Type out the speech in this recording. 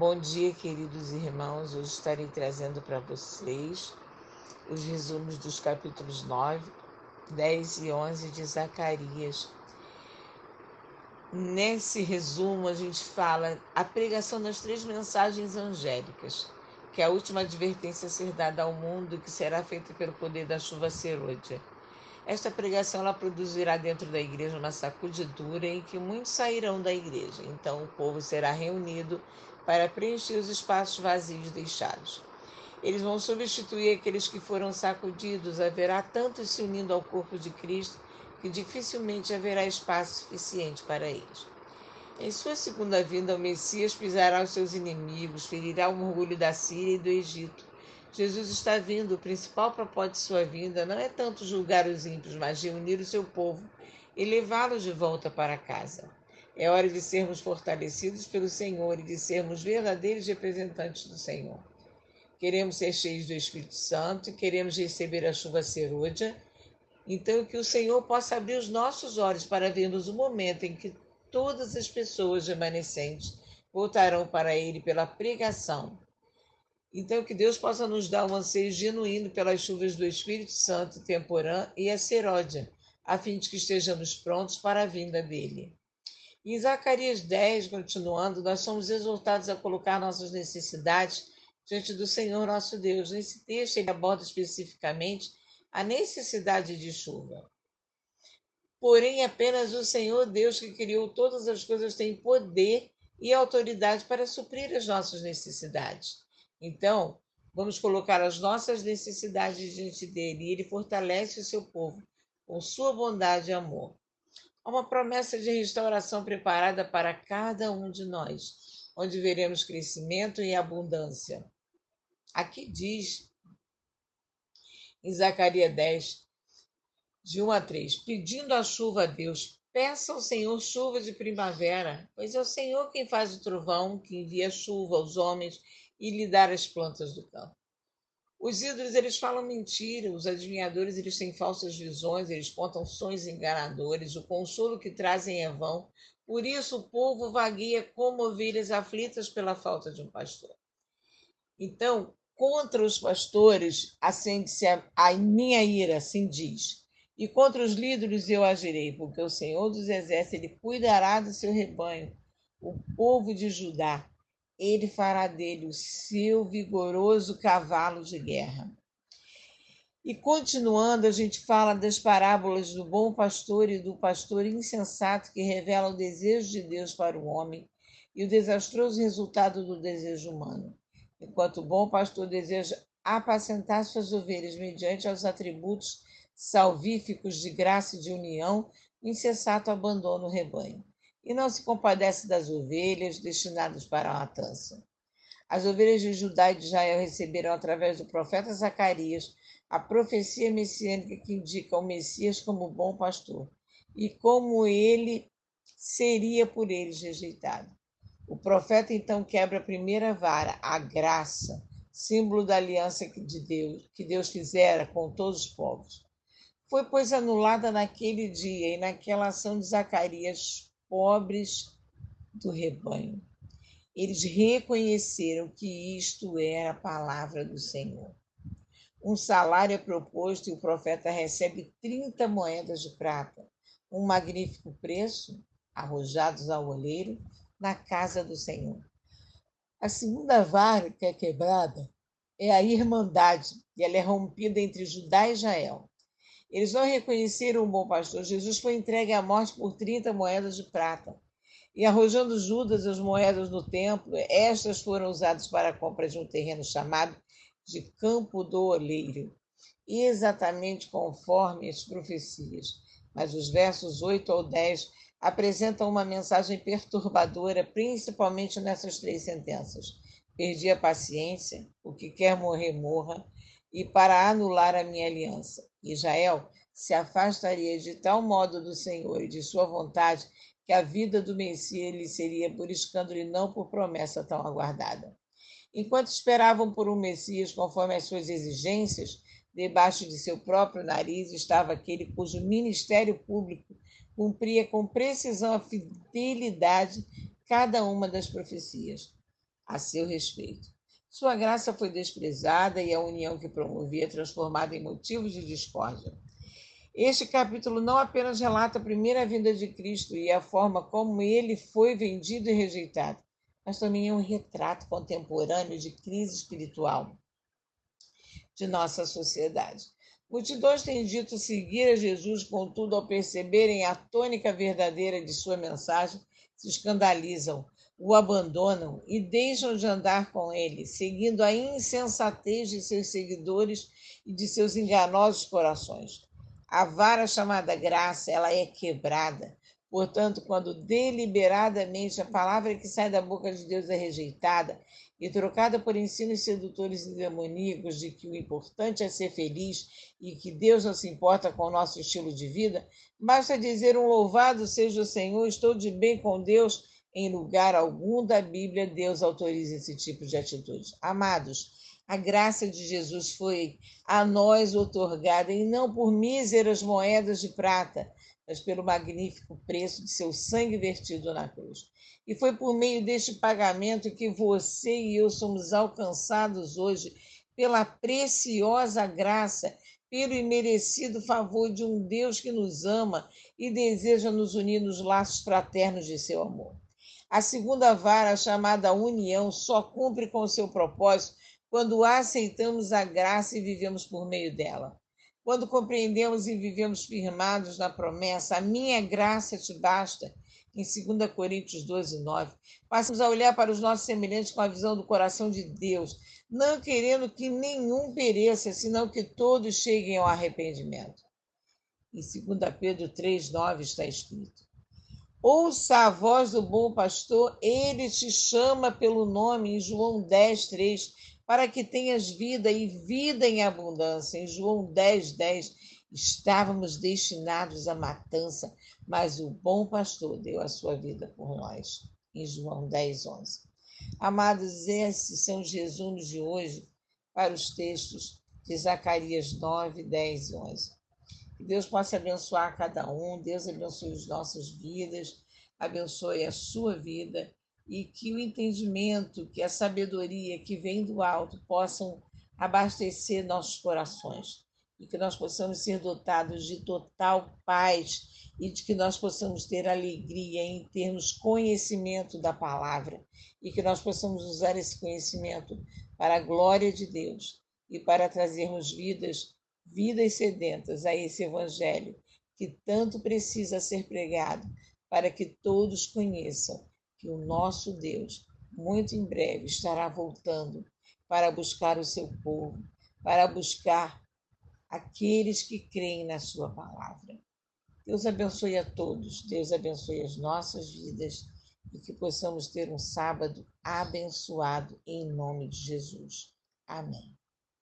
Bom dia, queridos irmãos. Hoje estarei trazendo para vocês os resumos dos capítulos 9, 10 e 11 de Zacarias. Nesse resumo, a gente fala a pregação das três mensagens angélicas, que é a última advertência a ser dada ao mundo que será feita pelo poder da chuva serôdia. Esta pregação ela produzirá dentro da igreja uma sacudidura em que muitos sairão da igreja. Então o povo será reunido para preencher os espaços vazios deixados. Eles vão substituir aqueles que foram sacudidos. Haverá tantos se unindo ao corpo de Cristo que dificilmente haverá espaço suficiente para eles. Em sua segunda vinda, o Messias pisará os seus inimigos, ferirá o orgulho da Síria e do Egito. Jesus está vindo. O principal propósito de sua vinda não é tanto julgar os ímpios, mas reunir o seu povo e levá-los de volta para casa. É hora de sermos fortalecidos pelo Senhor e de sermos verdadeiros representantes do Senhor. Queremos ser cheios do Espírito Santo, queremos receber a chuva serôdia. Então, que o Senhor possa abrir os nossos olhos para vermos o momento em que todas as pessoas remanescentes voltarão para Ele pela pregação. Então, que Deus possa nos dar um anseio genuíno pelas chuvas do Espírito Santo, temporã e a seródia, a fim de que estejamos prontos para a vinda dele. Em Zacarias 10, continuando, nós somos exortados a colocar nossas necessidades diante do Senhor nosso Deus. Nesse texto, ele aborda especificamente a necessidade de chuva. Porém, apenas o Senhor Deus, que criou todas as coisas, tem poder e autoridade para suprir as nossas necessidades. Então, vamos colocar as nossas necessidades diante dele e ele fortalece o seu povo com sua bondade e amor. Uma promessa de restauração preparada para cada um de nós, onde veremos crescimento e abundância. Aqui diz, em Zacarias 10, de 1 a 3, pedindo a chuva a Deus, peça ao Senhor chuva de primavera, pois é o Senhor quem faz o trovão, que envia chuva aos homens e lhe dá as plantas do campo. Os ídolos, eles falam mentira, os adivinhadores, eles têm falsas visões, eles contam sonhos enganadores, o consolo que trazem é vão. Por isso o povo vagueia como ovelhas aflitas pela falta de um pastor. Então, contra os pastores acende-se a, a minha ira, assim diz. E contra os líderes eu agirei, porque o Senhor dos Exércitos ele cuidará do seu rebanho, o povo de Judá ele fará dele o seu vigoroso cavalo de guerra. E continuando, a gente fala das parábolas do bom pastor e do pastor insensato que revela o desejo de Deus para o homem e o desastroso resultado do desejo humano. Enquanto o bom pastor deseja apacentar suas ovelhas mediante os atributos salvíficos de graça e de união, o insensato abandona o rebanho e não se compadece das ovelhas destinadas para a matança. As ovelhas de Judá e de Israel receberam, através do profeta Zacarias, a profecia messiânica que indica o Messias como bom pastor e como ele seria por eles rejeitado. O profeta então quebra a primeira vara, a graça, símbolo da aliança de Deus, que Deus fizera com todos os povos. Foi, pois, anulada naquele dia e naquela ação de Zacarias pobres do rebanho. Eles reconheceram que isto era a palavra do Senhor. Um salário é proposto e o profeta recebe 30 moedas de prata, um magnífico preço, arrojados ao olheiro, na casa do Senhor. A segunda vara que é quebrada é a irmandade, e ela é rompida entre Judá e Israel. Eles não reconheceram o bom pastor. Jesus foi entregue à morte por 30 moedas de prata. E arrojando Judas as moedas no templo, estas foram usadas para a compra de um terreno chamado de Campo do Oleiro, exatamente conforme as profecias. Mas os versos 8 ao 10 apresentam uma mensagem perturbadora, principalmente nessas três sentenças. Perdi a paciência, o que quer morrer, morra, e para anular a minha aliança. Israel se afastaria de tal modo do Senhor e de sua vontade que a vida do Messias lhe seria por escândalo e não por promessa tão aguardada. Enquanto esperavam por um Messias conforme as suas exigências, debaixo de seu próprio nariz estava aquele cujo ministério público cumpria com precisão a fidelidade cada uma das profecias. a seu respeito. Sua graça foi desprezada e a união que promovia transformada em motivos de discórdia. Este capítulo não apenas relata a primeira vinda de Cristo e a forma como ele foi vendido e rejeitado, mas também é um retrato contemporâneo de crise espiritual de nossa sociedade. Multidões têm dito seguir a Jesus, contudo, ao perceberem a tônica verdadeira de sua mensagem, se escandalizam, o abandonam e deixam de andar com ele, seguindo a insensatez de seus seguidores e de seus enganosos corações. A vara chamada graça, ela é quebrada. Portanto, quando deliberadamente a palavra que sai da boca de Deus é rejeitada e trocada por ensinos sedutores e demoníacos de que o importante é ser feliz e que Deus não se importa com o nosso estilo de vida, basta dizer um louvado seja o Senhor, estou de bem com Deus. Em lugar algum da Bíblia, Deus autoriza esse tipo de atitude. Amados, a graça de Jesus foi a nós otorgada, e não por míseras moedas de prata, mas pelo magnífico preço de seu sangue vertido na cruz. E foi por meio deste pagamento que você e eu somos alcançados hoje pela preciosa graça, pelo imerecido favor de um Deus que nos ama e deseja nos unir nos laços fraternos de seu amor. A segunda vara, chamada união, só cumpre com o seu propósito quando aceitamos a graça e vivemos por meio dela. Quando compreendemos e vivemos firmados na promessa, a minha graça te basta, em 2 Coríntios 12, 9, passamos a olhar para os nossos semelhantes com a visão do coração de Deus, não querendo que nenhum pereça, senão que todos cheguem ao arrependimento. Em 2 Pedro 3, 9 está escrito: Ouça a voz do bom pastor, ele te chama pelo nome, em João 10, 3 para que tenhas vida e vida em abundância. Em João 10, 10, estávamos destinados à matança, mas o bom pastor deu a sua vida por nós. Em João 10, 11. Amados, esses são os resumos de hoje para os textos de Zacarias 9, 10 e 11. Que Deus possa abençoar cada um, Deus abençoe as nossas vidas, abençoe a sua vida e que o entendimento, que a sabedoria que vem do alto possam abastecer nossos corações e que nós possamos ser dotados de total paz e de que nós possamos ter alegria em termos conhecimento da palavra e que nós possamos usar esse conhecimento para a glória de Deus e para trazermos vidas, vidas sedentas a esse evangelho que tanto precisa ser pregado para que todos conheçam que o nosso Deus, muito em breve, estará voltando para buscar o seu povo, para buscar aqueles que creem na sua palavra. Deus abençoe a todos, Deus abençoe as nossas vidas e que possamos ter um sábado abençoado em nome de Jesus. Amém.